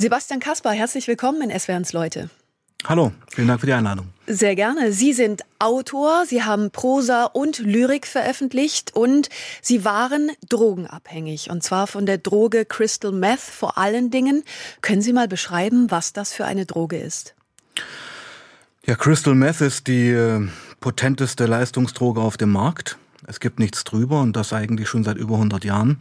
Sebastian Kaspar, herzlich willkommen in SWRs Leute. Hallo, vielen Dank für die Einladung. Sehr gerne. Sie sind Autor, Sie haben Prosa und Lyrik veröffentlicht und Sie waren drogenabhängig und zwar von der Droge Crystal Meth vor allen Dingen. Können Sie mal beschreiben, was das für eine Droge ist? Ja, Crystal Meth ist die äh, potenteste Leistungsdroge auf dem Markt. Es gibt nichts drüber und das eigentlich schon seit über 100 Jahren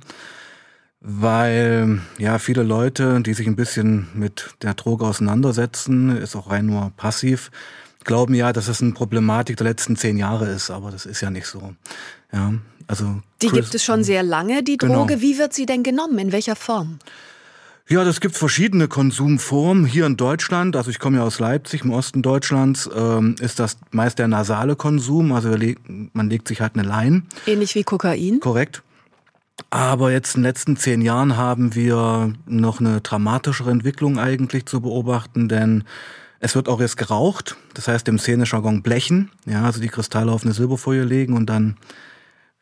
weil ja viele Leute, die sich ein bisschen mit der Droge auseinandersetzen, ist auch rein nur passiv, glauben ja, dass es eine Problematik der letzten zehn Jahre ist, aber das ist ja nicht so. Ja, also die Chris, gibt es schon sehr lange, die genau. Droge. Genau. Wie wird sie denn genommen? In welcher Form? Ja, das gibt verschiedene Konsumformen. Hier in Deutschland, also ich komme ja aus Leipzig, im Osten Deutschlands, ähm, ist das meist der nasale Konsum. Also man legt sich halt eine Lein. Ähnlich wie Kokain. Korrekt. Aber jetzt in den letzten zehn Jahren haben wir noch eine dramatischere Entwicklung eigentlich zu beobachten, denn es wird auch jetzt geraucht, das heißt im Szenejargon blechen, ja, also die Kristalle auf eine Silberfolie legen und dann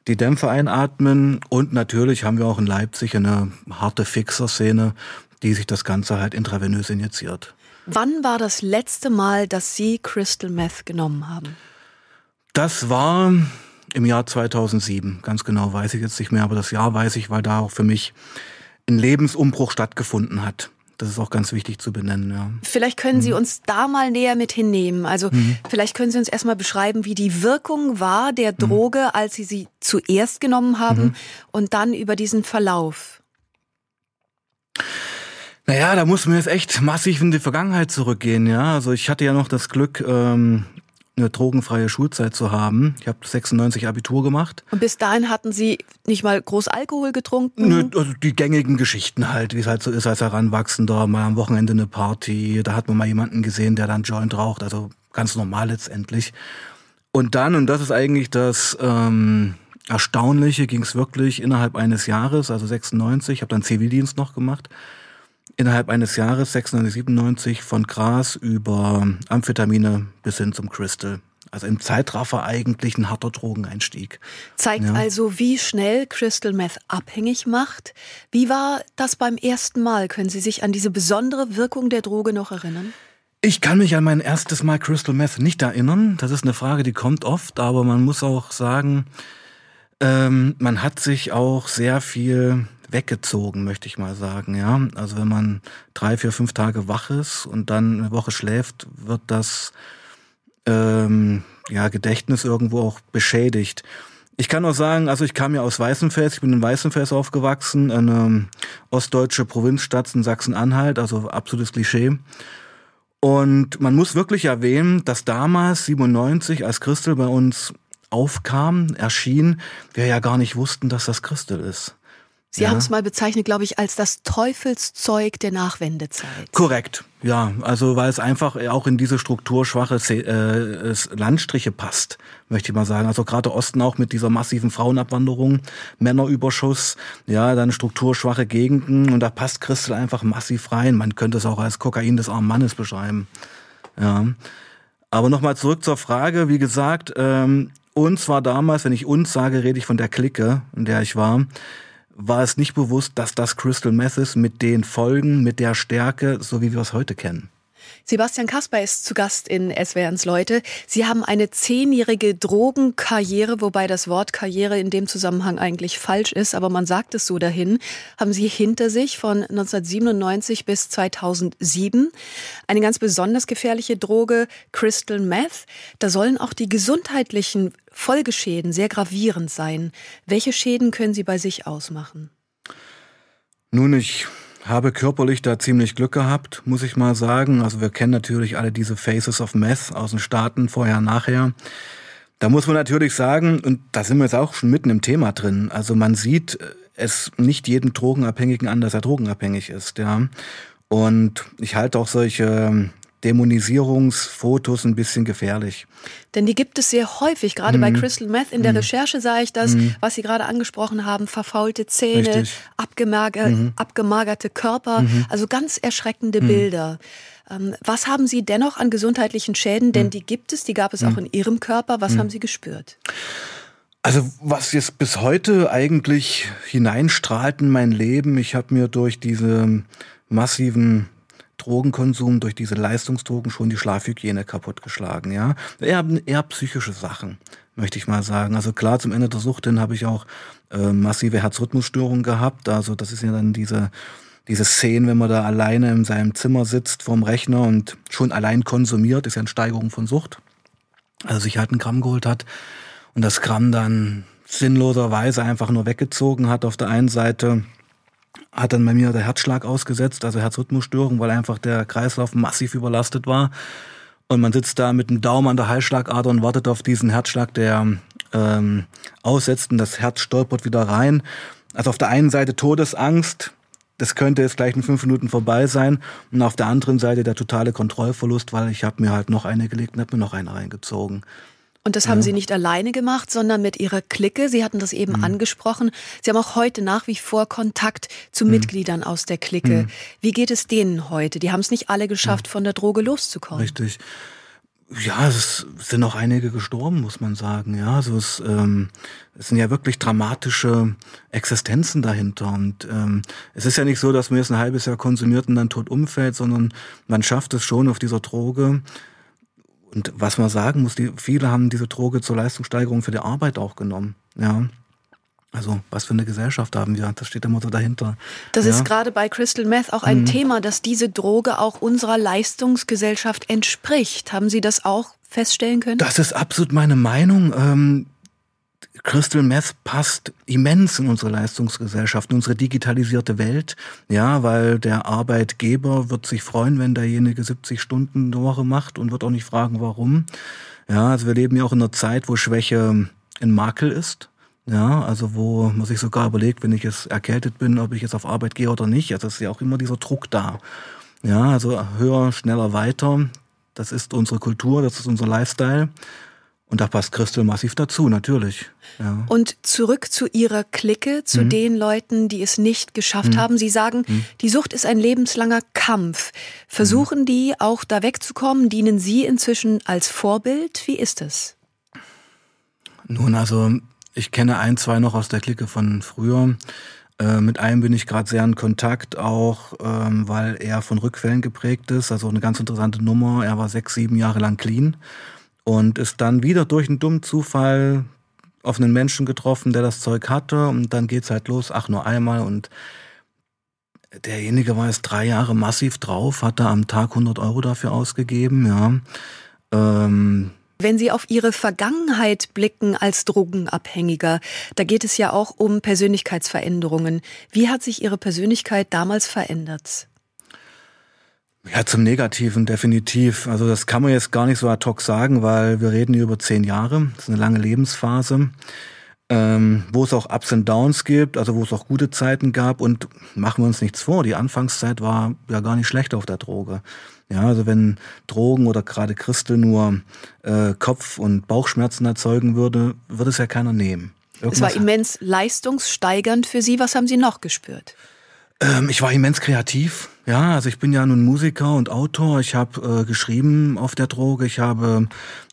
die Dämpfe einatmen. Und natürlich haben wir auch in Leipzig eine harte Fixer-Szene, die sich das Ganze halt intravenös injiziert. Wann war das letzte Mal, dass Sie Crystal Meth genommen haben? Das war im Jahr 2007. Ganz genau weiß ich jetzt nicht mehr, aber das Jahr weiß ich, weil da auch für mich ein Lebensumbruch stattgefunden hat. Das ist auch ganz wichtig zu benennen. Ja. Vielleicht können Sie mhm. uns da mal näher mit hinnehmen. Also mhm. vielleicht können Sie uns erstmal beschreiben, wie die Wirkung war der mhm. Droge, mhm. als Sie sie zuerst genommen haben mhm. und dann über diesen Verlauf. Naja, da muss man jetzt echt massiv in die Vergangenheit zurückgehen, ja. Also ich hatte ja noch das Glück, ähm, eine drogenfreie Schulzeit zu haben. Ich habe 96 Abitur gemacht. Und bis dahin hatten Sie nicht mal groß Alkohol getrunken? Nö, also die gängigen Geschichten halt, wie es halt so ist als Heranwachsender, mal am Wochenende eine Party, da hat man mal jemanden gesehen, der dann Joint raucht, also ganz normal letztendlich. Und dann, und das ist eigentlich das ähm, Erstaunliche, ging es wirklich innerhalb eines Jahres, also 96, ich habe dann Zivildienst noch gemacht, innerhalb eines Jahres, 96, 97, von Gras über Amphetamine bis hin zum Crystal. Also im Zeitraffer eigentlich ein harter Drogeneinstieg. Zeigt ja. also, wie schnell Crystal Meth abhängig macht. Wie war das beim ersten Mal? Können Sie sich an diese besondere Wirkung der Droge noch erinnern? Ich kann mich an mein erstes Mal Crystal Meth nicht erinnern. Das ist eine Frage, die kommt oft, aber man muss auch sagen, ähm, man hat sich auch sehr viel weggezogen, möchte ich mal sagen. Ja, also wenn man drei, vier, fünf Tage wach ist und dann eine Woche schläft, wird das ähm, ja Gedächtnis irgendwo auch beschädigt. Ich kann auch sagen, also ich kam ja aus Weißenfels, ich bin in Weißenfels aufgewachsen, eine ostdeutsche Provinzstadt in Sachsen-Anhalt, also absolutes Klischee. Und man muss wirklich erwähnen, dass damals 97, als Christel bei uns aufkam, erschien, wir ja gar nicht wussten, dass das Christel ist. Sie ja. haben es mal bezeichnet, glaube ich, als das Teufelszeug der Nachwendezeit. Korrekt, ja. Also weil es einfach auch in diese strukturschwache äh, Landstriche passt, möchte ich mal sagen. Also gerade Osten auch mit dieser massiven Frauenabwanderung, Männerüberschuss, ja, dann strukturschwache Gegenden und da passt Christel einfach massiv rein. Man könnte es auch als Kokain des armen Mannes beschreiben. Ja. Aber nochmal zurück zur Frage, wie gesagt, ähm, uns war damals, wenn ich uns sage, rede ich von der Clique, in der ich war, war es nicht bewusst, dass das Crystal Meth ist mit den Folgen, mit der Stärke, so wie wir es heute kennen. Sebastian Kasper ist zu Gast in SWRs Leute. Sie haben eine zehnjährige Drogenkarriere, wobei das Wort Karriere in dem Zusammenhang eigentlich falsch ist, aber man sagt es so dahin, haben Sie hinter sich von 1997 bis 2007. Eine ganz besonders gefährliche Droge, Crystal Meth. Da sollen auch die gesundheitlichen Folgeschäden sehr gravierend sein. Welche Schäden können Sie bei sich ausmachen? Nun, ich habe körperlich da ziemlich Glück gehabt, muss ich mal sagen. Also wir kennen natürlich alle diese Faces of Meth aus den Staaten, vorher, nachher. Da muss man natürlich sagen, und da sind wir jetzt auch schon mitten im Thema drin, also man sieht es nicht jedem Drogenabhängigen an, dass er drogenabhängig ist, ja. Und ich halte auch solche Dämonisierungsfotos ein bisschen gefährlich. Denn die gibt es sehr häufig, gerade mm. bei mhm. Crystal Meth. In der mm. Recherche sah ich das, mm. was Sie gerade angesprochen haben, verfaulte Zähne, mhm. abgemagerte Körper, -hmm. also ganz erschreckende mhm. Bilder. Ähm, was haben Sie dennoch an gesundheitlichen Schäden? Denn die gibt es, die gab es auch in Ihrem Körper. Was haben Sie gespürt? Also was jetzt bis heute eigentlich hineinstrahlt in mein Leben, ich habe mir durch diese massiven Drogenkonsum durch diese Leistungsdrogen schon die Schlafhygiene kaputtgeschlagen, ja. Eher, eher psychische Sachen, möchte ich mal sagen. Also klar, zum Ende der Sucht hin habe ich auch äh, massive Herzrhythmusstörungen gehabt. Also das ist ja dann diese diese Szenen, wenn man da alleine in seinem Zimmer sitzt vorm Rechner und schon allein konsumiert, ist ja eine Steigerung von Sucht. Also sich halt ein Gramm geholt hat und das Gramm dann sinnloserweise einfach nur weggezogen hat auf der einen Seite hat dann bei mir der Herzschlag ausgesetzt, also Herzrhythmusstörung, weil einfach der Kreislauf massiv überlastet war. Und man sitzt da mit dem Daumen an der Halsschlagader und wartet auf diesen Herzschlag, der ähm, aussetzt und das Herz stolpert wieder rein. Also auf der einen Seite Todesangst, das könnte jetzt gleich in fünf Minuten vorbei sein. Und auf der anderen Seite der totale Kontrollverlust, weil ich habe mir halt noch eine gelegt und habe mir noch eine reingezogen. Und das haben ja. Sie nicht alleine gemacht, sondern mit Ihrer Clique. Sie hatten das eben mhm. angesprochen. Sie haben auch heute nach wie vor Kontakt zu mhm. Mitgliedern aus der Clique. Mhm. Wie geht es denen heute? Die haben es nicht alle geschafft, von der Droge loszukommen. Richtig. Ja, es sind auch einige gestorben, muss man sagen. Ja, also es, ähm, es sind ja wirklich dramatische Existenzen dahinter. Und ähm, es ist ja nicht so, dass man jetzt ein halbes Jahr konsumiert und dann tot umfällt, sondern man schafft es schon auf dieser Droge und was man sagen muss, die, viele haben diese Droge zur Leistungssteigerung für die Arbeit auch genommen. Ja. Also was für eine Gesellschaft haben wir? Das steht immer so dahinter. Das ja. ist gerade bei Crystal Meth auch ein mhm. Thema, dass diese Droge auch unserer Leistungsgesellschaft entspricht. Haben Sie das auch feststellen können? Das ist absolut meine Meinung. Ähm, Crystal Meth passt immens in unsere Leistungsgesellschaft, in unsere digitalisierte Welt. Ja, weil der Arbeitgeber wird sich freuen, wenn derjenige 70 Stunden eine Woche macht und wird auch nicht fragen, warum. Ja, also wir leben ja auch in einer Zeit, wo Schwäche ein Makel ist. Ja, also wo man sich sogar überlegt, wenn ich jetzt erkältet bin, ob ich jetzt auf Arbeit gehe oder nicht. Also es ist ja auch immer dieser Druck da. Ja, also höher, schneller, weiter. Das ist unsere Kultur, das ist unser Lifestyle. Und da passt Christel massiv dazu, natürlich. Ja. Und zurück zu Ihrer Clique, zu mhm. den Leuten, die es nicht geschafft mhm. haben. Sie sagen, mhm. die Sucht ist ein lebenslanger Kampf. Versuchen mhm. die auch da wegzukommen? Dienen Sie inzwischen als Vorbild? Wie ist es? Nun, also ich kenne ein, zwei noch aus der Clique von früher. Äh, mit einem bin ich gerade sehr in Kontakt, auch ähm, weil er von Rückfällen geprägt ist. Also eine ganz interessante Nummer. Er war sechs, sieben Jahre lang clean und ist dann wieder durch einen dummen Zufall auf einen Menschen getroffen, der das Zeug hatte und dann geht's halt los, ach nur einmal und derjenige war jetzt drei Jahre massiv drauf, hat da am Tag 100 Euro dafür ausgegeben, ja. Ähm, wenn Sie auf Ihre Vergangenheit blicken als Drogenabhängiger, da geht es ja auch um Persönlichkeitsveränderungen. Wie hat sich Ihre Persönlichkeit damals verändert? Ja, zum Negativen definitiv. Also das kann man jetzt gar nicht so ad hoc sagen, weil wir reden hier über zehn Jahre. Das ist eine lange Lebensphase, ähm, wo es auch Ups und Downs gibt, also wo es auch gute Zeiten gab. Und machen wir uns nichts vor, die Anfangszeit war ja gar nicht schlecht auf der Droge. Ja, also wenn Drogen oder gerade Christel nur äh, Kopf- und Bauchschmerzen erzeugen würde, würde es ja keiner nehmen. Irgendwas es war immens leistungssteigernd für Sie. Was haben Sie noch gespürt? Ähm, ich war immens kreativ. Ja, also ich bin ja nun Musiker und Autor. Ich habe äh, geschrieben auf der Droge. Ich habe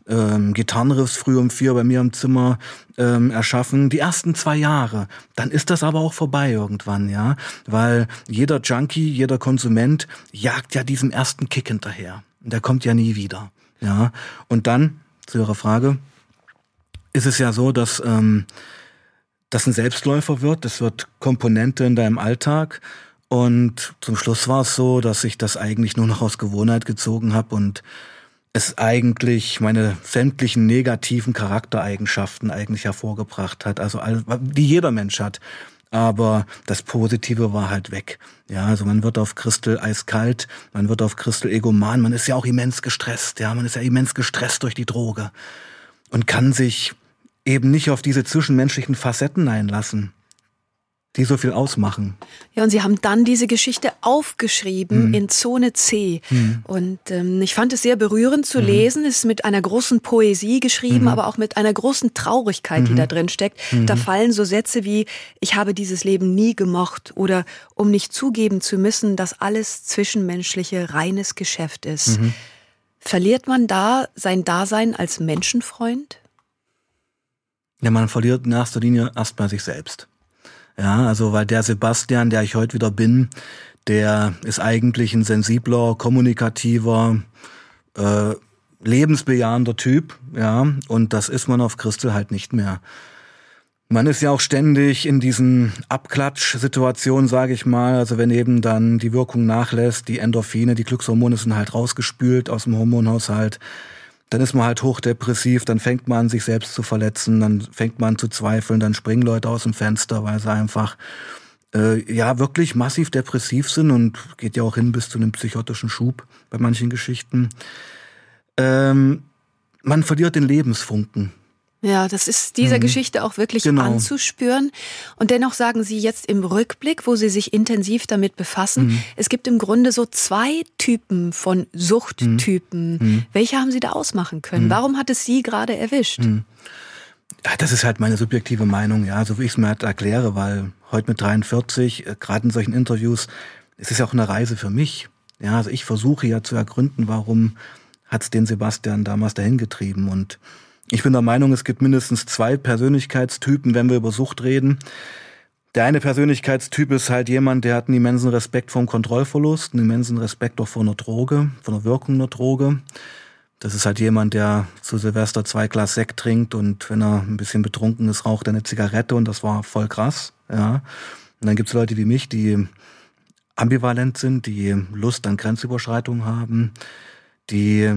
ähm, Gitarrenriffs früh um vier bei mir im Zimmer ähm, erschaffen. Die ersten zwei Jahre. Dann ist das aber auch vorbei irgendwann, ja. Weil jeder Junkie, jeder Konsument jagt ja diesem ersten Kick hinterher. Der kommt ja nie wieder. Ja. Und dann, zu Ihrer Frage, ist es ja so, dass ähm, das ein Selbstläufer wird. Das wird Komponente in deinem Alltag. Und zum Schluss war es so, dass ich das eigentlich nur noch aus Gewohnheit gezogen habe und es eigentlich meine sämtlichen negativen Charaktereigenschaften eigentlich hervorgebracht hat, also die jeder Mensch hat. Aber das Positive war halt weg. Ja, also man wird auf Christel eiskalt, man wird auf Christel egoman, man ist ja auch immens gestresst, ja, man ist ja immens gestresst durch die Droge und kann sich eben nicht auf diese zwischenmenschlichen Facetten einlassen die so viel ausmachen. Ja, und Sie haben dann diese Geschichte aufgeschrieben mhm. in Zone C. Mhm. Und ähm, ich fand es sehr berührend zu mhm. lesen. Es ist mit einer großen Poesie geschrieben, mhm. aber auch mit einer großen Traurigkeit, die mhm. da drin steckt. Da mhm. fallen so Sätze wie, ich habe dieses Leben nie gemocht oder um nicht zugeben zu müssen, dass alles zwischenmenschliche reines Geschäft ist. Verliert man da sein Dasein als Menschenfreund? Ja, man verliert in erster Linie erstmal sich selbst. Ja, also weil der Sebastian, der ich heute wieder bin, der ist eigentlich ein sensibler, kommunikativer, äh, lebensbejahender Typ, ja, und das ist man auf Christel halt nicht mehr. Man ist ja auch ständig in diesen Abklatsch-Situationen, sage ich mal. Also wenn eben dann die Wirkung nachlässt, die Endorphine, die Glückshormone sind halt rausgespült aus dem Hormonhaushalt, dann ist man halt hochdepressiv, dann fängt man an, sich selbst zu verletzen, dann fängt man an zu zweifeln, dann springen Leute aus dem Fenster, weil sie einfach äh, ja wirklich massiv depressiv sind und geht ja auch hin bis zu einem psychotischen Schub bei manchen Geschichten. Ähm, man verliert den Lebensfunken. Ja, das ist dieser mhm. Geschichte auch wirklich genau. anzuspüren. Und dennoch sagen Sie jetzt im Rückblick, wo Sie sich intensiv damit befassen, mhm. es gibt im Grunde so zwei Typen von Suchttypen. Mhm. mhm. Welche haben Sie da ausmachen können? Mhm. Warum hat es Sie gerade erwischt? Mhm. Ja, das ist halt meine subjektive Meinung, ja, so wie ich es mir halt erkläre, weil heute mit 43, äh, gerade in solchen Interviews, es ist ja auch eine Reise für mich. Ja, also ich versuche ja zu ergründen, warum hat es den Sebastian damals dahin getrieben und ich bin der Meinung, es gibt mindestens zwei Persönlichkeitstypen, wenn wir über Sucht reden. Der eine Persönlichkeitstyp ist halt jemand, der hat einen immensen Respekt vor dem Kontrollverlust, einen immensen Respekt auch vor einer Droge, vor der Wirkung einer Droge. Das ist halt jemand, der zu Silvester zwei Glas Sekt trinkt und wenn er ein bisschen betrunken ist, raucht er eine Zigarette und das war voll krass. Ja. Und dann gibt es Leute wie mich, die ambivalent sind, die Lust an Grenzüberschreitungen haben, die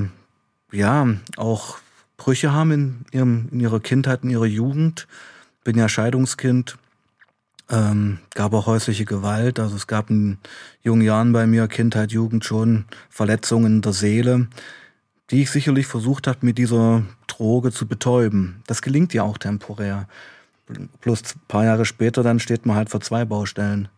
ja auch Brüche haben in, ihrem, in ihrer Kindheit, in ihrer Jugend. Bin ja Scheidungskind, ähm, gab auch häusliche Gewalt. Also es gab in jungen Jahren bei mir, Kindheit, Jugend schon Verletzungen der Seele, die ich sicherlich versucht habe, mit dieser Droge zu betäuben. Das gelingt ja auch temporär. Plus ein paar Jahre später, dann steht man halt vor zwei Baustellen.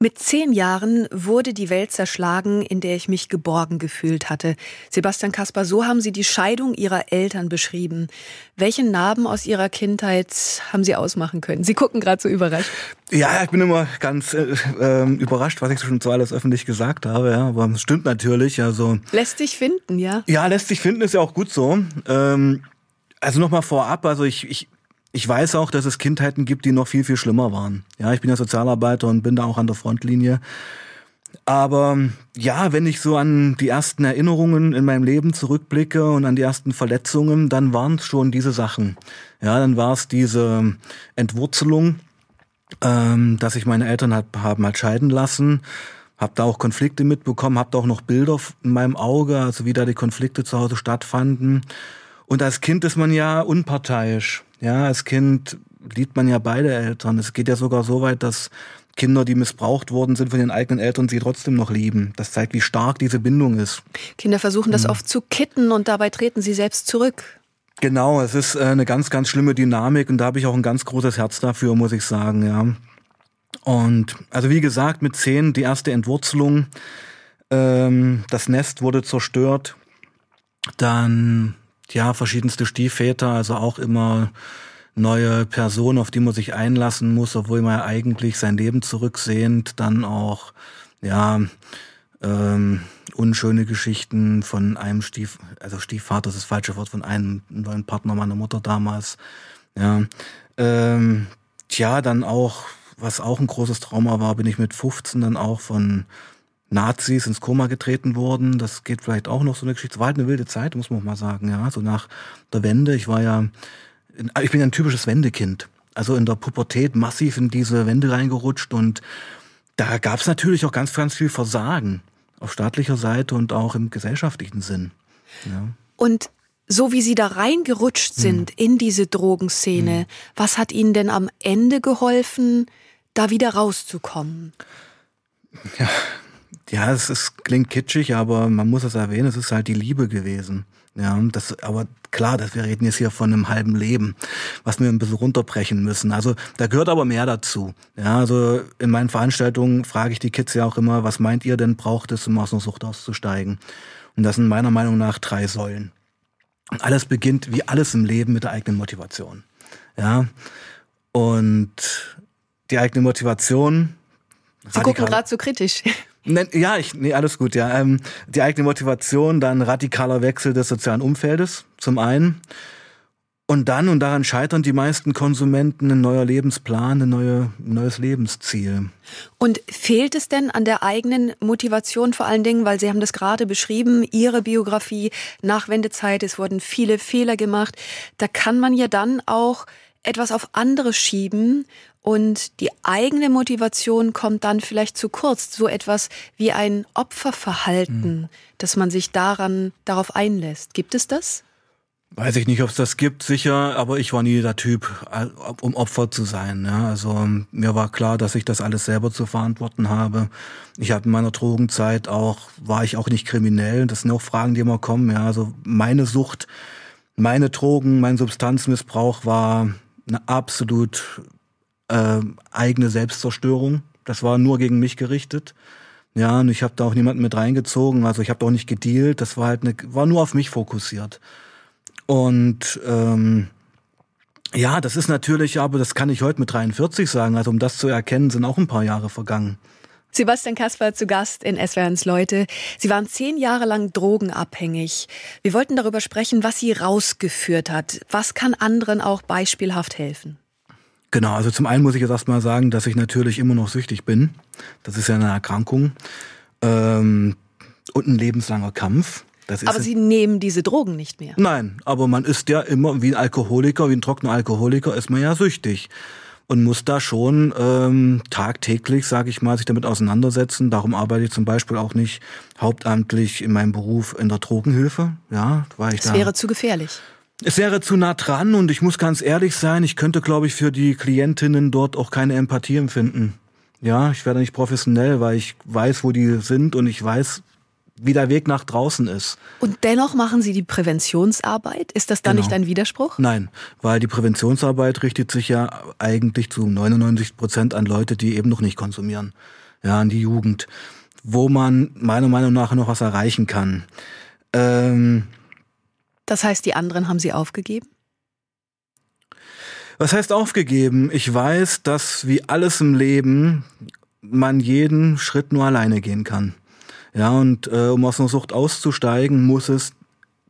Mit zehn Jahren wurde die Welt zerschlagen, in der ich mich geborgen gefühlt hatte. Sebastian Kasper, so haben Sie die Scheidung Ihrer Eltern beschrieben. Welche Narben aus Ihrer Kindheit haben Sie ausmachen können? Sie gucken gerade so überrascht. Ja, ich bin immer ganz äh, äh, überrascht, was ich schon so alles öffentlich gesagt habe. Ja, aber es stimmt natürlich. Also lässt sich finden, ja. Ja, lässt sich finden ist ja auch gut so. Ähm, also nochmal vorab, also ich, ich ich weiß auch, dass es Kindheiten gibt, die noch viel, viel schlimmer waren. Ja, ich bin ja Sozialarbeiter und bin da auch an der Frontlinie. Aber ja, wenn ich so an die ersten Erinnerungen in meinem Leben zurückblicke und an die ersten Verletzungen, dann waren es schon diese Sachen. Ja, dann war es diese Entwurzelung, ähm, dass ich meine Eltern hat, haben halt scheiden lassen. Hab da auch Konflikte mitbekommen, hab da auch noch Bilder in meinem Auge, also wie da die Konflikte zu Hause stattfanden. Und als Kind ist man ja unparteiisch. Ja, als Kind liebt man ja beide Eltern. Es geht ja sogar so weit, dass Kinder, die missbraucht worden sind von den eigenen Eltern, sie trotzdem noch lieben. Das zeigt, wie stark diese Bindung ist. Kinder versuchen das mhm. oft zu kitten und dabei treten sie selbst zurück. Genau, es ist äh, eine ganz, ganz schlimme Dynamik und da habe ich auch ein ganz großes Herz dafür, muss ich sagen, ja. Und also wie gesagt, mit zehn die erste Entwurzelung. Ähm, das Nest wurde zerstört. Dann ja, verschiedenste Stiefväter, also auch immer neue Personen, auf die man sich einlassen muss, obwohl man ja eigentlich sein Leben zurücksehnt, dann auch, ja, ähm, unschöne Geschichten von einem Stief, also Stiefvater ist das falsche Wort, von einem neuen Partner meiner Mutter damals, ja. Ähm, tja, dann auch, was auch ein großes Trauma war, bin ich mit 15 dann auch von Nazis ins Koma getreten wurden. Das geht vielleicht auch noch so eine Geschichte. Es war halt eine wilde Zeit, muss man auch mal sagen. Ja, so nach der Wende. Ich war ja, ich bin ja ein typisches Wendekind. Also in der Pubertät massiv in diese Wende reingerutscht und da gab es natürlich auch ganz, ganz viel Versagen auf staatlicher Seite und auch im gesellschaftlichen Sinn. Ja. Und so wie Sie da reingerutscht hm. sind hm. in diese Drogenszene, hm. was hat Ihnen denn am Ende geholfen, da wieder rauszukommen? Ja, ja, es ist, klingt kitschig, aber man muss es erwähnen, es ist halt die Liebe gewesen. Ja, das, aber klar, dass wir reden jetzt hier von einem halben Leben, was wir ein bisschen runterbrechen müssen. Also da gehört aber mehr dazu. Ja, also in meinen Veranstaltungen frage ich die Kids ja auch immer, was meint ihr denn braucht es, um aus einer Sucht auszusteigen? Und das sind meiner Meinung nach drei Säulen. Und alles beginnt, wie alles im Leben, mit der eigenen Motivation. Ja, und die eigene Motivation. Sie gucken gerade so kritisch. Ja, ich, nee, alles gut, ja. Ähm, die eigene Motivation, dann radikaler Wechsel des sozialen Umfeldes, zum einen. Und dann, und daran scheitern die meisten Konsumenten, ein neuer Lebensplan, ein, neue, neues Lebensziel. Und fehlt es denn an der eigenen Motivation vor allen Dingen, weil Sie haben das gerade beschrieben, Ihre Biografie, Nachwendezeit, es wurden viele Fehler gemacht. Da kann man ja dann auch etwas auf andere schieben und die eigene Motivation kommt dann vielleicht zu kurz. So etwas wie ein Opferverhalten, mhm. dass man sich daran, darauf einlässt. Gibt es das? Weiß ich nicht, ob es das gibt, sicher, aber ich war nie der Typ, äh, um Opfer zu sein. Ja. Also mir war klar, dass ich das alles selber zu verantworten habe. Ich habe in meiner Drogenzeit auch, war ich auch nicht kriminell. Das sind auch Fragen, die immer kommen. Ja. Also meine Sucht, meine Drogen, mein Substanzmissbrauch war eine absolut äh, eigene Selbstzerstörung. Das war nur gegen mich gerichtet. Ja, und ich habe da auch niemanden mit reingezogen. Also ich habe auch nicht gedealt. Das war halt eine, war nur auf mich fokussiert. Und ähm, ja, das ist natürlich, aber das kann ich heute mit 43 sagen. Also um das zu erkennen, sind auch ein paar Jahre vergangen. Sebastian Kasper zu Gast in SWRs Leute. Sie waren zehn Jahre lang drogenabhängig. Wir wollten darüber sprechen, was Sie rausgeführt hat. Was kann anderen auch beispielhaft helfen? Genau, also zum einen muss ich jetzt erstmal sagen, dass ich natürlich immer noch süchtig bin. Das ist ja eine Erkrankung ähm, und ein lebenslanger Kampf aber Sie nehmen diese Drogen nicht mehr. Nein, aber man ist ja immer wie ein Alkoholiker, wie ein trockener Alkoholiker ist man ja süchtig und muss da schon ähm, tagtäglich, sage ich mal, sich damit auseinandersetzen. Darum arbeite ich zum Beispiel auch nicht hauptamtlich in meinem Beruf in der Drogenhilfe. Ja, weil ich es da wäre zu gefährlich. Es wäre zu nah dran und ich muss ganz ehrlich sein, ich könnte, glaube ich, für die Klientinnen dort auch keine Empathie empfinden. Ja, ich werde nicht professionell, weil ich weiß, wo die sind und ich weiß, wie der Weg nach draußen ist. Und dennoch machen Sie die Präventionsarbeit? Ist das dann genau. nicht ein Widerspruch? Nein, weil die Präventionsarbeit richtet sich ja eigentlich zu 99 Prozent an Leute, die eben noch nicht konsumieren. Ja, an die Jugend. Wo man meiner Meinung nach noch was erreichen kann. Ähm, das heißt, die anderen haben Sie aufgegeben? Was heißt aufgegeben? Ich weiß, dass wie alles im Leben man jeden Schritt nur alleine gehen kann. Ja, und äh, um aus einer Sucht auszusteigen, muss es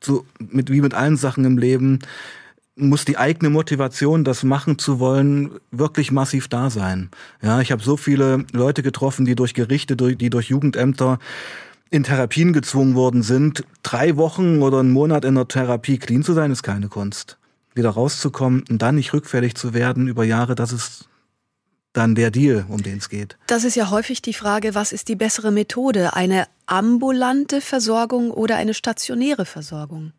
so mit wie mit allen Sachen im Leben muss die eigene Motivation, das machen zu wollen, wirklich massiv da sein. Ja, ich habe so viele Leute getroffen, die durch Gerichte, die durch Jugendämter in Therapien gezwungen worden sind. Drei Wochen oder einen Monat in der Therapie clean zu sein, ist keine Kunst. Wieder rauszukommen und dann nicht rückfällig zu werden über Jahre, das ist dann der Deal, um den es geht. Das ist ja häufig die Frage, was ist die bessere Methode? Eine ambulante Versorgung oder eine stationäre Versorgung?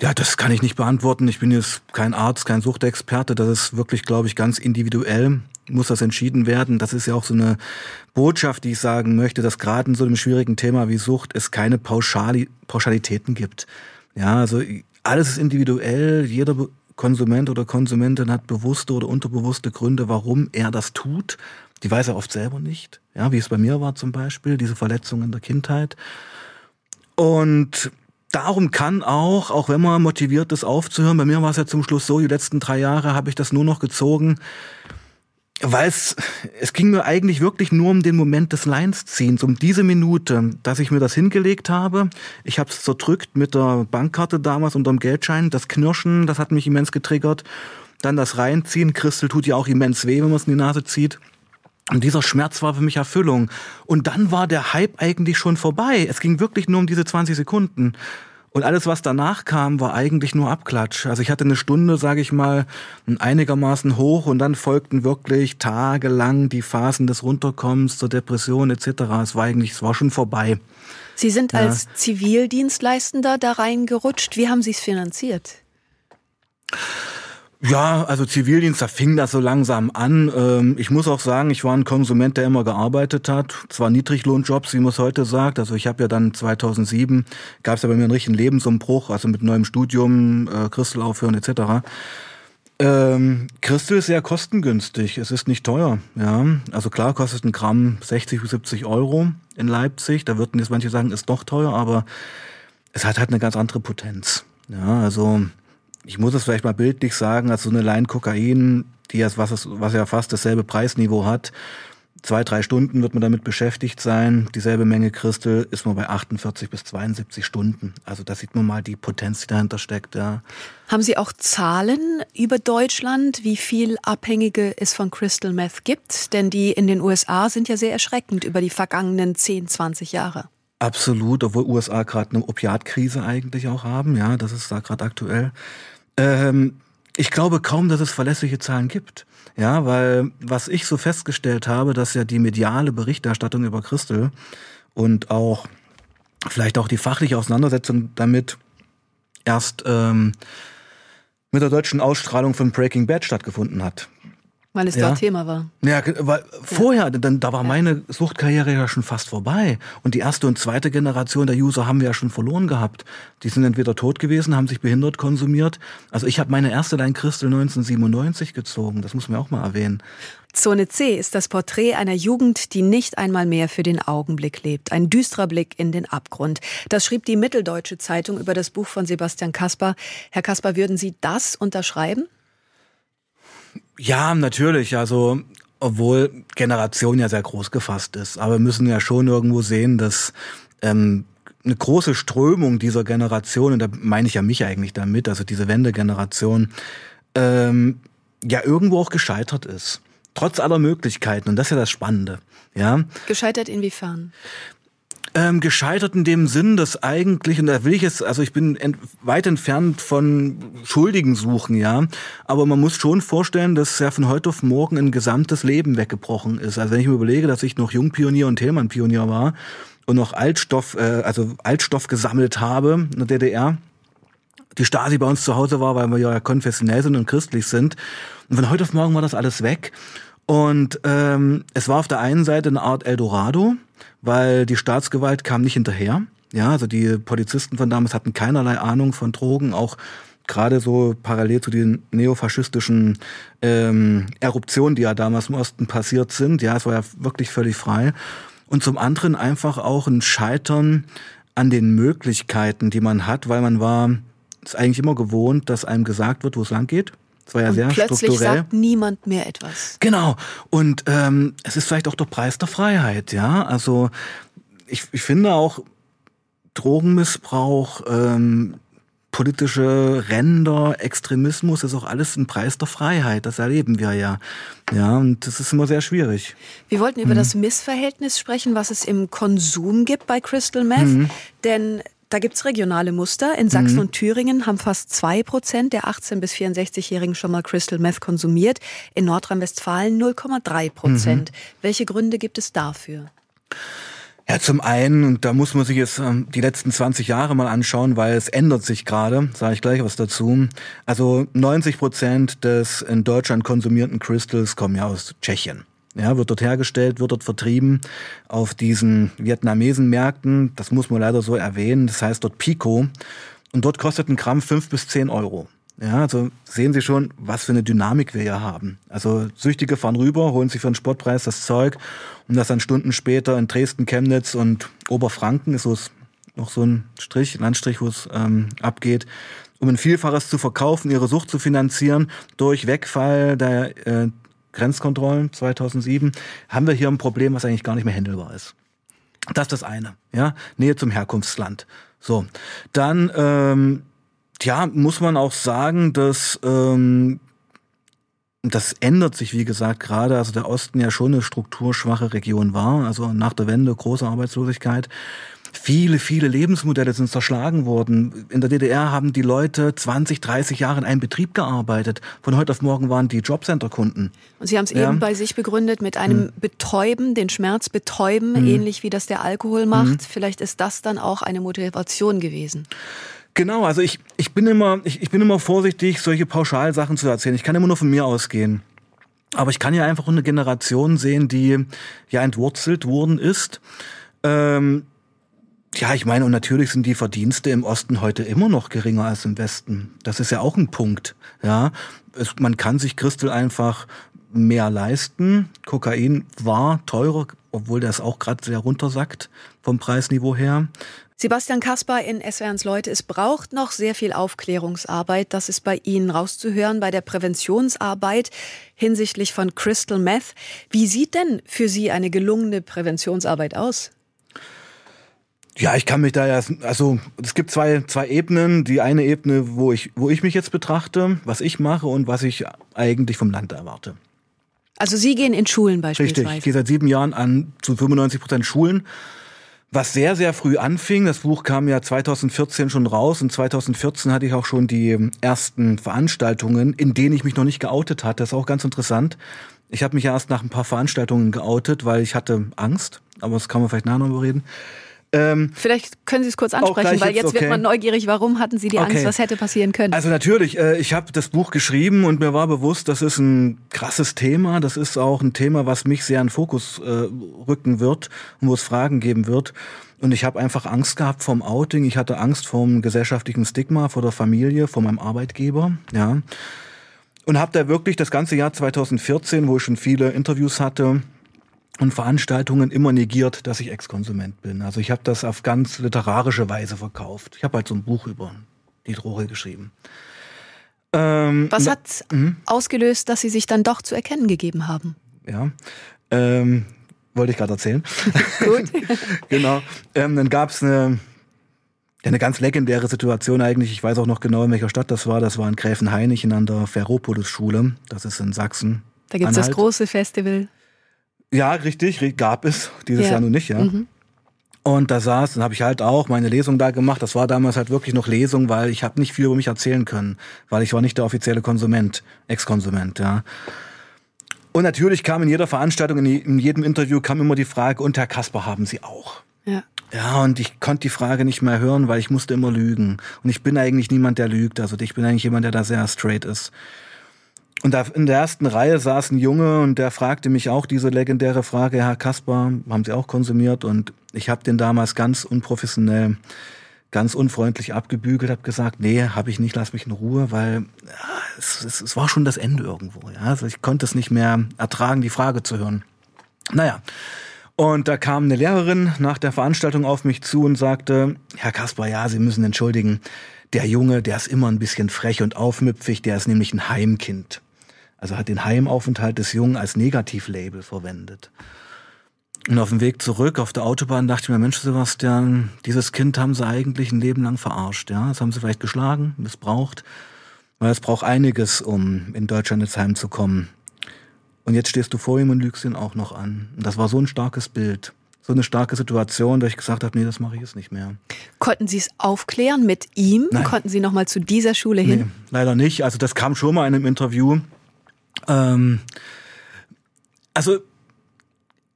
Ja, das kann ich nicht beantworten. Ich bin jetzt kein Arzt, kein Suchtexperte. Das ist wirklich, glaube ich, ganz individuell. Muss das entschieden werden. Das ist ja auch so eine Botschaft, die ich sagen möchte, dass gerade in so einem schwierigen Thema wie Sucht es keine Pauschali Pauschalitäten gibt. Ja, also alles ist individuell. Jeder Konsument oder Konsumentin hat bewusste oder unterbewusste Gründe, warum er das tut. Die weiß er oft selber nicht. Ja, wie es bei mir war zum Beispiel, diese Verletzung in der Kindheit. Und darum kann auch, auch wenn man motiviert ist aufzuhören, bei mir war es ja zum Schluss so, die letzten drei Jahre habe ich das nur noch gezogen, weil es, ging mir eigentlich wirklich nur um den Moment des Linesziehens, um diese Minute, dass ich mir das hingelegt habe. Ich habe es zerdrückt mit der Bankkarte damals unterm Geldschein. Das Knirschen, das hat mich immens getriggert. Dann das Reinziehen. Christel tut ja auch immens weh, wenn man es in die Nase zieht. Und dieser Schmerz war für mich Erfüllung. Und dann war der Hype eigentlich schon vorbei. Es ging wirklich nur um diese 20 Sekunden. Und alles, was danach kam, war eigentlich nur Abklatsch. Also ich hatte eine Stunde, sage ich mal, einigermaßen hoch und dann folgten wirklich tagelang die Phasen des Runterkommens zur Depression etc. Es war eigentlich, es war schon vorbei. Sie sind ja. als Zivildienstleistender da reingerutscht. Wie haben Sie es finanziert? Ja, also Zivildienst, da fing das so langsam an. Ähm, ich muss auch sagen, ich war ein Konsument, der immer gearbeitet hat. Zwar Niedriglohnjobs, wie man es heute sagt. Also ich habe ja dann 2007, gab es ja bei mir einen richtigen Lebensumbruch, also mit neuem Studium, äh, Christel aufhören etc. Ähm, Christel ist sehr kostengünstig. Es ist nicht teuer. Ja, also klar kostet ein Gramm 60 bis 70 Euro in Leipzig. Da würden jetzt manche sagen, ist doch teuer, aber es hat halt eine ganz andere Potenz. Ja, also ich muss es vielleicht mal bildlich sagen, als so eine Line Kokain, die ja, was, was ja fast dasselbe Preisniveau hat, zwei, drei Stunden wird man damit beschäftigt sein. Dieselbe Menge Christel ist man bei 48 bis 72 Stunden. Also da sieht man mal die Potenz, die dahinter steckt. Ja. Haben Sie auch Zahlen über Deutschland, wie viel Abhängige es von Crystal Meth gibt? Denn die in den USA sind ja sehr erschreckend über die vergangenen 10, 20 Jahre. Absolut, obwohl USA gerade eine Opiatkrise eigentlich auch haben. Ja, das ist da gerade aktuell. Ähm, ich glaube kaum, dass es verlässliche Zahlen gibt. Ja, weil was ich so festgestellt habe, dass ja die mediale Berichterstattung über Christel und auch vielleicht auch die fachliche Auseinandersetzung damit erst ähm, mit der deutschen Ausstrahlung von Breaking Bad stattgefunden hat. Weil es Ja. dort Thema war. Ja, weil vorher, dann, da war meine Suchtkarriere ja schon fast vorbei. Und die erste und zweite Generation der User haben wir ja schon verloren gehabt. Die sind entweder tot gewesen, haben sich behindert konsumiert. Also ich habe meine erste Line Crystal 1997 gezogen. Das muss man auch mal erwähnen. Zone C ist das Porträt einer Jugend, die nicht einmal mehr für den Augenblick lebt. Ein düsterer Blick in den Abgrund. Das schrieb die Mitteldeutsche Zeitung über das Buch von Sebastian Kasper. Herr Kasper, würden Sie das unterschreiben? Ja, natürlich. Also, obwohl Generation ja sehr groß gefasst ist. Aber wir müssen ja schon irgendwo sehen, dass ähm, eine große Strömung dieser Generation, und da meine ich ja mich eigentlich damit, also diese Wendegeneration, ähm, ja irgendwo auch gescheitert ist. Trotz aller Möglichkeiten. Und das ist ja das Spannende. Ja. Gescheitert inwiefern? Ähm, gescheitert in dem Sinn, dass eigentlich, und da will ich jetzt, also ich bin ent, weit entfernt von Schuldigen suchen, ja, aber man muss schon vorstellen, dass ja von heute auf morgen ein gesamtes Leben weggebrochen ist. Also wenn ich mir überlege, dass ich noch Jungpionier und Thälmann-Pionier war und noch Altstoff, äh, also Altstoff gesammelt habe in der DDR, die Stasi bei uns zu Hause war, weil wir ja konfessionell sind und christlich sind. Und von heute auf morgen war das alles weg. Und ähm, es war auf der einen Seite eine Art Eldorado, weil die Staatsgewalt kam nicht hinterher. Ja, also die Polizisten von damals hatten keinerlei Ahnung von Drogen, auch gerade so parallel zu den neofaschistischen ähm, Eruptionen, die ja damals im Osten passiert sind. Ja, es war ja wirklich völlig frei. Und zum anderen einfach auch ein Scheitern an den Möglichkeiten, die man hat, weil man war ist eigentlich immer gewohnt, dass einem gesagt wird, wo es lang geht. Es war ja Und sehr plötzlich strukturell. sagt niemand mehr etwas. Genau. Und ähm, es ist vielleicht auch der Preis der Freiheit, ja. Also ich, ich finde auch Drogenmissbrauch, ähm, politische Ränder, Extremismus ist auch alles ein Preis der Freiheit. Das erleben wir ja. Ja, und das ist immer sehr schwierig. Wir wollten über das Missverhältnis sprechen, was es im Konsum gibt bei Crystal Meth. Denn da gibt's regionale Muster. In Sachsen und Thüringen haben fast zwei Prozent der 18- bis 64-Jährigen schon mal Crystal Meth konsumiert. In Nordrhein-Westfalen 0,3 Prozent. Welche Gründe gibt es dafür? Ja, zum einen, und da muss man sich jetzt ähm, die letzten 20 Jahre mal anschauen, weil es ändert sich gerade, sage ich gleich was dazu. Also 90 Prozent des in Deutschland konsumierten Crystals kommen ja aus Tschechien. Ja, wird dort hergestellt, wird dort vertrieben auf diesen vietnamesen Märkten. Das muss man leider so erwähnen. Das heißt dort Pico. Und dort kostet ein Gramm fünf bis zehn Euro. Ja, also sehen Sie schon, was für eine Dynamik wir hier haben. Also Süchtige fahren rüber, holen sich für einen Sportpreis das Zeug und das dann Stunden später in Dresden, Chemnitz und Oberfranken ist so noch so ein Strich, Landstrich, wo es ähm, abgeht, um ein Vielfaches zu verkaufen, ihre Sucht zu finanzieren durch Wegfall der äh, Grenzkontrollen 2007, haben wir hier ein Problem, was eigentlich gar nicht mehr händelbar ist. Das ist das eine, ja, Nähe zum Herkunftsland. So, dann ähm, ja, muss man auch sagen, dass ähm, das ändert sich, wie gesagt, gerade. Also der Osten ja schon eine strukturschwache Region war. Also nach der Wende große Arbeitslosigkeit. Viele, viele Lebensmodelle sind zerschlagen worden. In der DDR haben die Leute 20, 30 Jahre in einem Betrieb gearbeitet. Von heute auf morgen waren die Jobcenter-Kunden. Und Sie haben es Ja. eben bei sich begründet mit einem Betäuben, den Schmerz betäuben, ähnlich wie das der Alkohol macht. Vielleicht ist das dann auch eine Motivation gewesen. Genau, also ich, ich bin immer, ich, ich bin immer vorsichtig, solche Pauschalsachen zu erzählen. Ich kann immer nur von mir ausgehen. Aber ich kann ja einfach eine Generation sehen, die ja entwurzelt worden ist. Ähm, ja, ich meine, und natürlich sind die Verdienste im Osten heute immer noch geringer als im Westen. Das ist ja auch ein Punkt. Ja, es, man kann sich Christel einfach mehr leisten. Kokain war teurer, obwohl das auch gerade sehr runtersackt vom Preisniveau her. Sebastian Kaspar in SWRs Leute, es braucht noch sehr viel Aufklärungsarbeit. Das ist bei Ihnen rauszuhören, bei der Präventionsarbeit hinsichtlich von Crystal Meth. Wie sieht denn für Sie eine gelungene Präventionsarbeit aus? Ja, ich kann mich da ja, also es gibt zwei, zwei Ebenen. Die eine Ebene, wo ich, wo ich mich jetzt betrachte, was ich mache und was ich eigentlich vom Land erwarte. Also Sie gehen in Schulen beispielsweise? Richtig, ich gehe seit sieben Jahren an zu 95 Prozent Schulen was sehr, sehr früh anfing. Das Buch kam ja 2014 schon raus und 2014 hatte ich auch schon die ersten Veranstaltungen, in denen ich mich noch nicht geoutet hatte. Das ist auch ganz interessant. Ich habe mich ja erst nach ein paar Veranstaltungen geoutet, weil ich hatte Angst, aber das kann man vielleicht nachher noch reden. Ähm, Vielleicht können Sie es kurz ansprechen, weil jetzt, jetzt okay. wird man neugierig. Warum hatten Sie die Angst? Okay. Was hätte passieren können? Also natürlich, äh, ich habe das Buch geschrieben und mir war bewusst, das ist ein krasses Thema. Das ist auch ein Thema, was mich sehr in Fokus äh, rücken wird und wo es Fragen geben wird. Und ich habe einfach Angst gehabt vom Outing. Ich hatte Angst vom gesellschaftlichen Stigma, vor der Familie, vor meinem Arbeitgeber. Ja. Und habe da wirklich das ganze Jahr 2014, wo ich schon viele Interviews hatte, und Veranstaltungen immer negiert, dass ich Ex-Konsument bin. Also ich habe das auf ganz literarische Weise verkauft. Ich habe halt so ein Buch über die Droge geschrieben. Ähm, Was hat mh? ausgelöst, dass Sie sich dann doch zu erkennen gegeben haben? Ja, ähm, wollte ich gerade erzählen. Gut. genau. Ähm, dann gab es eine, eine ganz legendäre Situation eigentlich. Ich weiß auch noch genau, in welcher Stadt das war. Das war in Gräfenhainichen an der Ferropolis-Schule. Das ist in Sachsen. Da gibt es das große Festival. Ja, richtig, gab es. Dieses ja. Jahr nur nicht, ja. Mhm. Und da saß, dann habe ich halt auch meine Lesung da gemacht. Das war damals halt wirklich noch Lesung, weil ich habe nicht viel über mich erzählen können, weil ich war nicht der offizielle Konsument, Ex-Konsument, ja. Und natürlich kam in jeder Veranstaltung, in jedem Interview kam immer die Frage, und Herr Kasper, haben Sie auch? Ja. Ja, und ich konnte die Frage nicht mehr hören, weil ich musste immer lügen. Und ich bin eigentlich niemand, der lügt. Also ich bin eigentlich jemand, der da sehr straight ist. Und da in der ersten Reihe saß ein Junge und der fragte mich auch diese legendäre Frage, Herr Kaspar, haben Sie auch konsumiert? Und ich habe den damals ganz unprofessionell, ganz unfreundlich abgebügelt, habe gesagt, nee, habe ich nicht, lass mich in Ruhe, weil ja, es, es, es, war schon das Ende irgendwo. Ja? Also ich konnte es nicht mehr ertragen, die Frage zu hören. Naja, und da kam eine Lehrerin nach der Veranstaltung auf mich zu und sagte, Herr Kaspar, ja, Sie müssen entschuldigen, der Junge, der ist immer ein bisschen frech und aufmüpfig, der ist nämlich ein Heimkind. Also hat den Heimaufenthalt des Jungen als Negativlabel verwendet. Und auf dem Weg zurück auf der Autobahn dachte ich mir, Mensch, Sebastian, dieses Kind haben sie eigentlich ein Leben lang verarscht. Ja, das haben sie vielleicht geschlagen, missbraucht, weil es braucht einiges, um in Deutschland ins Heim zu kommen. Und jetzt stehst du vor ihm und lügst ihn auch noch an. Und das war so ein starkes Bild, so eine starke Situation, dass ich gesagt habe, nee, das mache ich jetzt nicht mehr. Konnten Sie es aufklären mit ihm? Nein. Konnten Sie noch mal zu dieser Schule hin? Nee, leider nicht. Also das kam schon mal in einem Interview. Ähm, also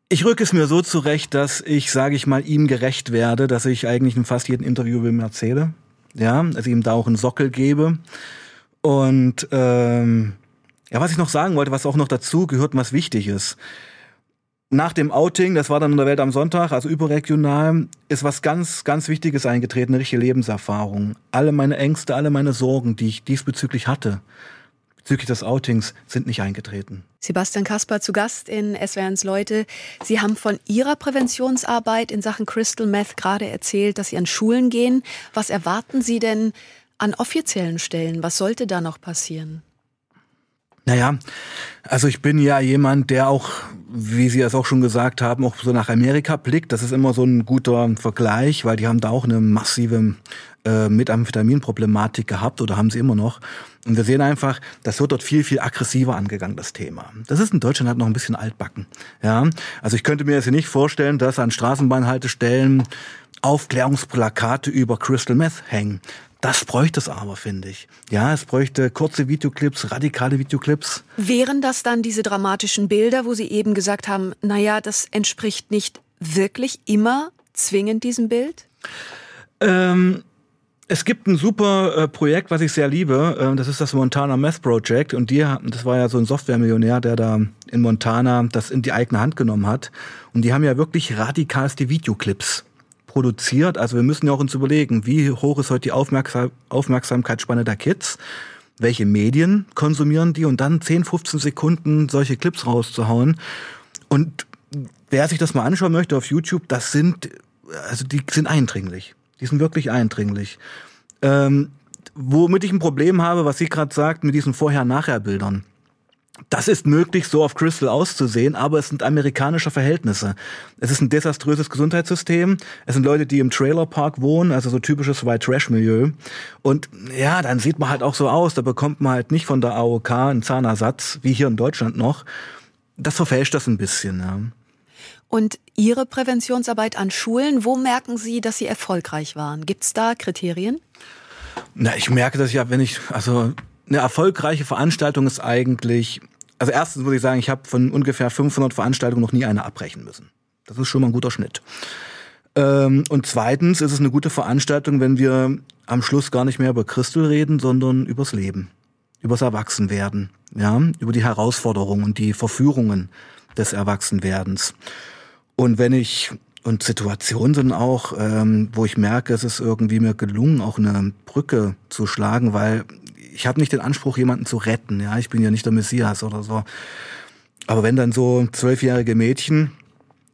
ich rücke es mir so zurecht, dass ich, sage ich mal, ihm gerecht werde, dass ich eigentlich in fast jedem Interview über ihn erzähle. Ja, also ihm da auch einen Sockel gebe. Und ähm, ja, was ich noch sagen wollte, was auch noch dazu gehört und was wichtig ist. Nach dem Outing, das war dann in der Welt am Sonntag, also überregional, ist was ganz, ganz Wichtiges eingetreten, eine richtige Lebenserfahrung. Alle meine Ängste, alle meine Sorgen, die ich diesbezüglich hatte, bezüglich des Outings sind nicht eingetreten. Sebastian Kasper zu Gast in SWRs Leute. Sie haben von Ihrer Präventionsarbeit in Sachen Crystal Meth gerade erzählt, dass Sie an Schulen gehen. Was erwarten Sie denn an offiziellen Stellen? Was sollte da noch passieren? Naja, also ich bin ja jemand, der auch, wie Sie es auch schon gesagt haben, auch so nach Amerika blickt. Das ist immer so ein guter Vergleich, weil die haben da auch eine massive äh, Methamphetamin-Problematik gehabt oder haben sie immer noch. Und wir sehen einfach, das wird dort viel, viel aggressiver angegangen, das Thema. Das ist in Deutschland halt noch ein bisschen altbacken. Ja, also ich könnte mir jetzt nicht vorstellen, dass an Straßenbahnhaltestellen Aufklärungsplakate über Crystal Meth hängen. Das bräuchte es aber, finde ich. Ja, es bräuchte kurze Videoclips, radikale Videoclips. Wären das dann diese dramatischen Bilder, wo Sie eben gesagt haben, naja, das entspricht nicht wirklich immer zwingend diesem Bild? Ähm, es gibt ein super äh, Projekt, was ich sehr liebe. Äh, das ist das Montana Meth Project. Und die, das war ja so ein Softwaremillionär, der da in Montana das in die eigene Hand genommen hat. Und die haben ja wirklich radikalste Videoclips produziert. Also wir müssen ja auch uns überlegen, wie hoch ist heute die Aufmerksam Aufmerksamkeitsspanne der Kids. welche Medien konsumieren die und dann 10, 15 Sekunden solche Clips rauszuhauen. Und wer sich das mal anschauen möchte auf YouTube, das sind, also die sind eindringlich. Die sind wirklich eindringlich. Ähm, womit ich ein Problem habe, was sie gerade sagt, mit diesen Vorher-Nachher-Bildern. Das ist möglich, so auf Crystal auszusehen, aber es sind amerikanische Verhältnisse. Es ist ein desaströses Gesundheitssystem. Es sind Leute, die im Trailerpark wohnen, also so typisches White Trash Milieu. Und ja, dann sieht man halt auch so aus. Da bekommt man halt nicht von der AOK einen Zahnersatz, wie hier in Deutschland noch. Das verfälscht das ein bisschen, ja. Und Ihre Präventionsarbeit an Schulen, wo merken Sie, dass Sie erfolgreich waren? Gibt es da Kriterien? Na, ich merke das ja, wenn ich, also eine erfolgreiche Veranstaltung ist eigentlich, also erstens würde ich sagen, ich habe von ungefähr 500 Veranstaltungen noch nie eine abbrechen müssen. Das ist schon mal ein guter Schnitt. Ähm, und zweitens ist es eine gute Veranstaltung, wenn wir am Schluss gar nicht mehr über Christel reden, sondern übers Leben, übers Erwachsenwerden, ja, über die Herausforderungen und die Verführungen des Erwachsenwerdens. Und wenn ich und Situationen sind auch, ähm, wo ich merke, es ist irgendwie mir gelungen, auch eine Brücke zu schlagen, weil ich habe nicht den Anspruch, jemanden zu retten. Ja, ich bin ja nicht der Messias oder so. Aber wenn dann so zwölfjährige Mädchen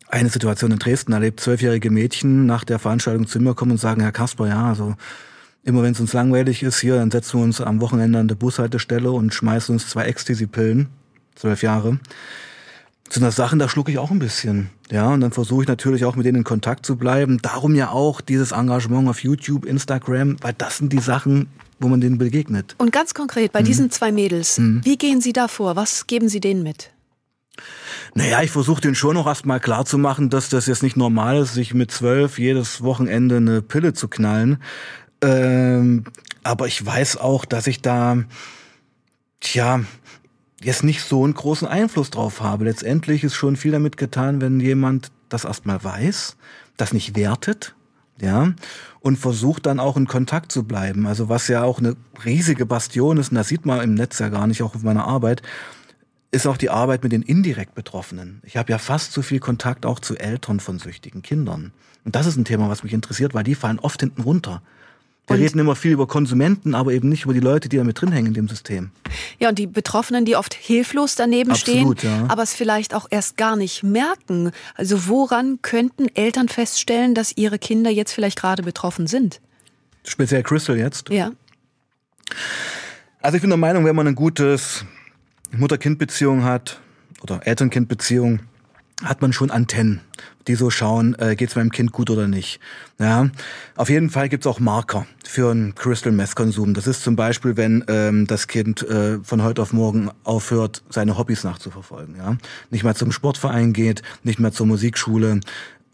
eine Situation in Dresden erlebt, zwölfjährige Mädchen nach der Veranstaltung zu mir kommen und sagen, Herr Kasper, ja, also immer wenn es uns langweilig ist hier, dann setzen wir uns am Wochenende an der Bushaltestelle und schmeißen uns zwei Ecstasy-Pillen, zwölf Jahre. Sind das Sachen, da schlucke ich auch ein bisschen. Ja, und dann versuche ich natürlich auch mit denen in Kontakt zu bleiben. Darum ja auch dieses Engagement auf YouTube, Instagram, weil das sind die Sachen, wo man denen begegnet. Und ganz konkret, bei mhm. diesen zwei Mädels, mhm. wie gehen Sie da vor? Was geben Sie denen mit? Naja, ich versuche denen schon noch erstmal klarzumachen, dass das jetzt nicht normal ist, sich mit zwölf jedes Wochenende eine Pille zu knallen. Ähm, aber ich weiß auch, dass ich da, tja, jetzt nicht so einen großen Einfluss drauf habe. Letztendlich ist schon viel damit getan, wenn jemand das erstmal weiß, das nicht wertet, ja, und versucht dann auch in Kontakt zu bleiben. Also was ja auch eine riesige Bastion ist, und das sieht man im Netz ja gar nicht, auch auf meiner Arbeit, ist auch die Arbeit mit den indirekt Betroffenen. Ich habe ja fast so viel Kontakt auch zu Eltern von süchtigen Kindern. Und das ist ein Thema, was mich interessiert, weil die fallen oft hinten runter. Wir reden immer viel über Konsumenten, aber eben nicht über die Leute, die da mit drin hängen in dem System. Ja, und die Betroffenen, die oft hilflos daneben Absolut, stehen, ja. aber es vielleicht auch erst gar nicht merken. Also woran könnten Eltern feststellen, dass ihre Kinder jetzt vielleicht gerade betroffen sind? Speziell Crystal jetzt? Ja. Also ich bin der Meinung, wenn man ein gutes Mutter-Kind-Beziehung hat oder Eltern-Kind-Beziehung, hat man schon Antennen, die so schauen, äh, geht es meinem Kind gut oder nicht. Ja, auf jeden Fall gibt's auch Marker für einen Crystal Meth Konsum. Das ist zum Beispiel, wenn ähm, das Kind äh, von heute auf morgen aufhört, seine Hobbys nachzuverfolgen. Ja, nicht mehr zum Sportverein geht, nicht mehr zur Musikschule.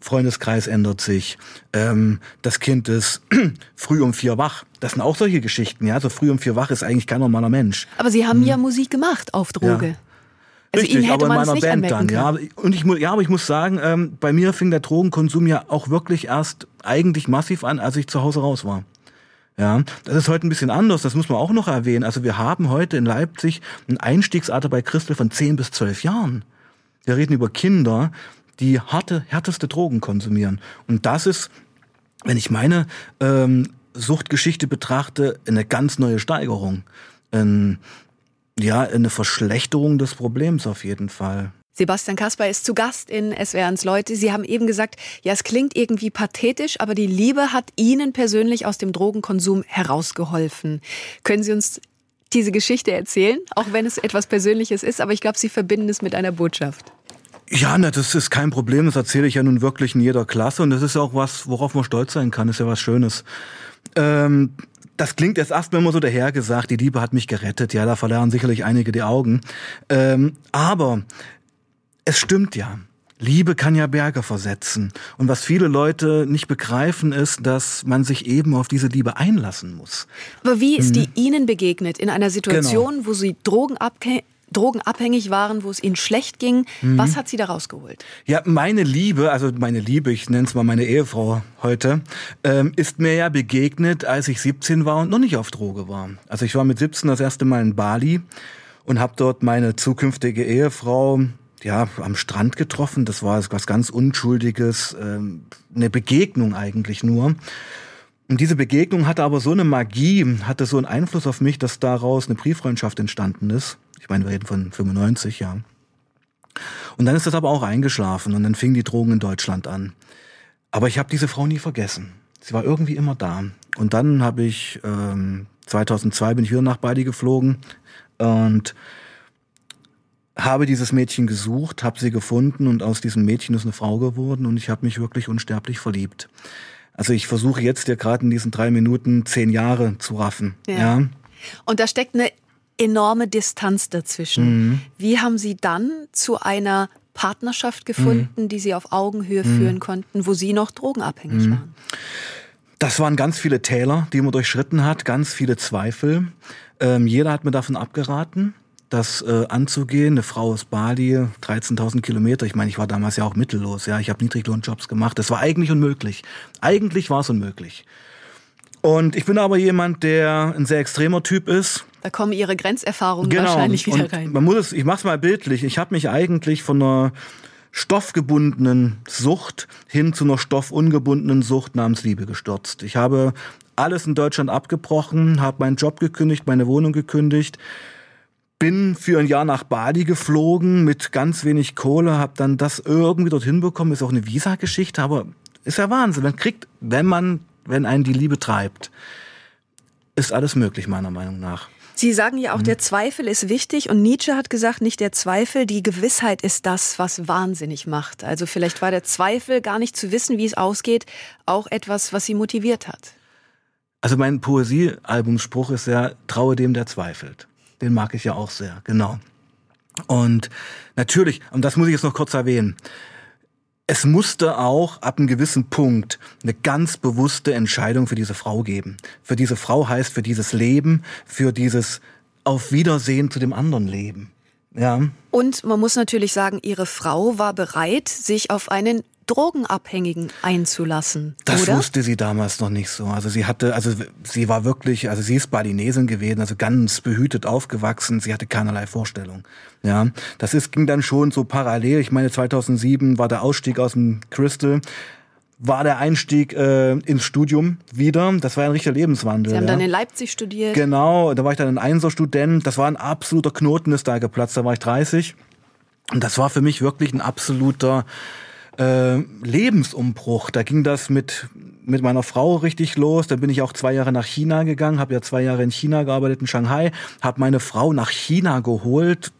Freundeskreis ändert sich, ähm, das Kind ist früh um vier wach. Das sind auch solche Geschichten, ja. So also früh um vier wach ist eigentlich kein normaler Mensch. Aber Sie haben hm. ja Musik gemacht auf Droge. Ja. Also Richtig, aber in meiner Band dann, ja. Und ich muss, ja, aber ich muss sagen, ähm, bei mir fing der Drogenkonsum ja auch wirklich erst eigentlich massiv an, als ich zu Hause raus war. Ja, das ist heute ein bisschen anders, das muss man auch noch erwähnen. Also wir haben heute in Leipzig ein Einstiegsalter bei Christel von 10 bis 12 Jahren. Wir reden über Kinder, die harte, härteste Drogen konsumieren. Und das ist, wenn ich meine ähm, Suchtgeschichte betrachte, eine ganz neue Steigerung. Ähm, ja, eine Verschlechterung des Problems auf jeden Fall. Sebastian Kasper ist zu Gast in SWRs Leute. Sie haben eben gesagt, ja, es klingt irgendwie pathetisch, aber die Liebe hat Ihnen persönlich aus dem Drogenkonsum herausgeholfen. Können Sie uns diese Geschichte erzählen, auch wenn es etwas Persönliches ist, aber ich glaube, Sie verbinden es mit einer Botschaft. Ja, ne, das ist kein Problem. Das erzähle ich ja nun wirklich in jeder Klasse und das ist auch was, worauf man stolz sein kann. Das ist ja was Schönes. Ähm, das klingt jetzt erstmal immer so dahergesagt, die Liebe hat mich gerettet. Ja, da verlernen sicherlich einige die Augen. Ähm, aber es stimmt ja. Liebe kann ja Berge versetzen. Und was viele Leute nicht begreifen, ist, dass man sich eben auf diese Liebe einlassen muss. Aber wie ist die hm. Ihnen begegnet in einer Situation, genau. wo Sie Drogen abhängen? Drogenabhängig waren, wo es ihnen schlecht ging. Mhm. Was hat sie da rausgeholt? Ja, meine Liebe, also meine Liebe, ich nenne es mal meine Ehefrau heute, ähm, ist mir ja begegnet, als ich 17 war und noch nicht auf Droge war. Also ich war mit 17 das erste Mal in Bali und habe dort meine zukünftige Ehefrau ja am Strand getroffen. Das war was ganz Unschuldiges, ähm, eine Begegnung eigentlich nur. Und diese Begegnung hatte aber so eine Magie, hatte so einen Einfluss auf mich, dass daraus eine Brieffreundschaft entstanden ist. Ich meine, wir reden von 95, ja. Und dann ist das aber auch eingeschlafen und dann fingen die Drogen in Deutschland an. Aber ich habe diese Frau nie vergessen. Sie war irgendwie immer da. Und dann habe ich, ähm, 2002 bin ich wieder nach Bali geflogen und habe dieses Mädchen gesucht, habe sie gefunden und aus diesem Mädchen ist eine Frau geworden und ich habe mich wirklich unsterblich verliebt. Also ich versuche jetzt ja gerade in diesen drei Minuten zehn Jahre zu raffen. Ja. ja. Und da steckt eine enorme Distanz dazwischen. Mhm. Wie haben Sie dann zu einer Partnerschaft gefunden, mhm. die Sie auf Augenhöhe mhm. führen konnten, wo Sie noch drogenabhängig mhm. waren? Das waren ganz viele Täler, die man durchschritten hat, ganz viele Zweifel. Ähm, jeder hat mir davon abgeraten das äh, anzugehen. Eine Frau aus Bali, 13.000 Kilometer. Ich meine, ich war damals ja auch mittellos. Ja, ich habe Niedriglohnjobs gemacht. Das war eigentlich unmöglich. Eigentlich war es unmöglich. Und ich bin aber jemand, der ein sehr extremer Typ ist. Da kommen Ihre Grenzerfahrungen genau. wahrscheinlich wieder und rein. Man muss es, ich mach's mal bildlich. Ich habe mich eigentlich von einer stoffgebundenen Sucht hin zu einer stoffungebundenen Sucht namens Liebe gestürzt. Ich habe alles in Deutschland abgebrochen, habe meinen Job gekündigt, meine Wohnung gekündigt, bin für ein Jahr nach Bali geflogen mit ganz wenig Kohle, habe dann das irgendwie dorthin bekommen. Ist auch eine Visa-Geschichte, aber ist ja Wahnsinn. Man kriegt, wenn man, wenn einen die Liebe treibt, ist alles möglich meiner Meinung nach. Sie sagen ja auch, mhm. der Zweifel ist wichtig und Nietzsche hat gesagt, nicht der Zweifel, die Gewissheit ist das, was wahnsinnig macht. Also vielleicht war der Zweifel, gar nicht zu wissen, wie es ausgeht, auch etwas, was Sie motiviert hat. Also mein Poesiealbumspruch ist ja, traue dem, der zweifelt. Den mag ich ja auch sehr, genau. Und natürlich, und das muss ich jetzt noch kurz erwähnen, es musste auch ab einem gewissen Punkt eine ganz bewusste Entscheidung für diese Frau geben. Für diese Frau heißt für dieses Leben, für dieses Auf Wiedersehen zu dem anderen Leben. Ja. Und man muss natürlich sagen, ihre Frau war bereit, sich auf einen Drogenabhängigen einzulassen. Das oder? wusste sie damals noch nicht so. Also sie hatte, also sie war wirklich, also sie ist Balinesin gewesen, also ganz behütet aufgewachsen. Sie hatte keinerlei Vorstellung. Ja, das ist, ging dann schon so parallel. Ich meine, 2007 war der Ausstieg aus dem Crystal war der Einstieg äh, ins Studium wieder. Das war ein richtiger Lebenswandel. Sie haben ja. dann in Leipzig studiert. Genau, da war ich dann ein Einser-Student. Das war ein absoluter Knoten, ist da geplatzt. Da war ich 30. Und das war für mich wirklich ein absoluter äh, Lebensumbruch. Da ging das mit mit meiner Frau richtig los. Dann bin ich auch zwei Jahre nach China gegangen, habe ja zwei Jahre in China gearbeitet in Shanghai, habe meine Frau nach China geholt.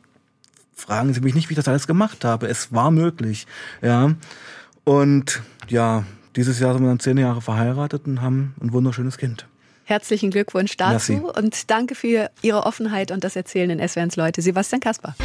Fragen Sie mich nicht, wie ich das alles gemacht habe. Es war möglich, ja. Und ja, dieses Jahr sind wir dann zehn Jahre verheiratet und haben ein wunderschönes Kind. Herzlichen Glückwunsch dazu Merci. und danke für Ihre Offenheit und das Erzählen in SWRs Leute. Sebastian Kasper.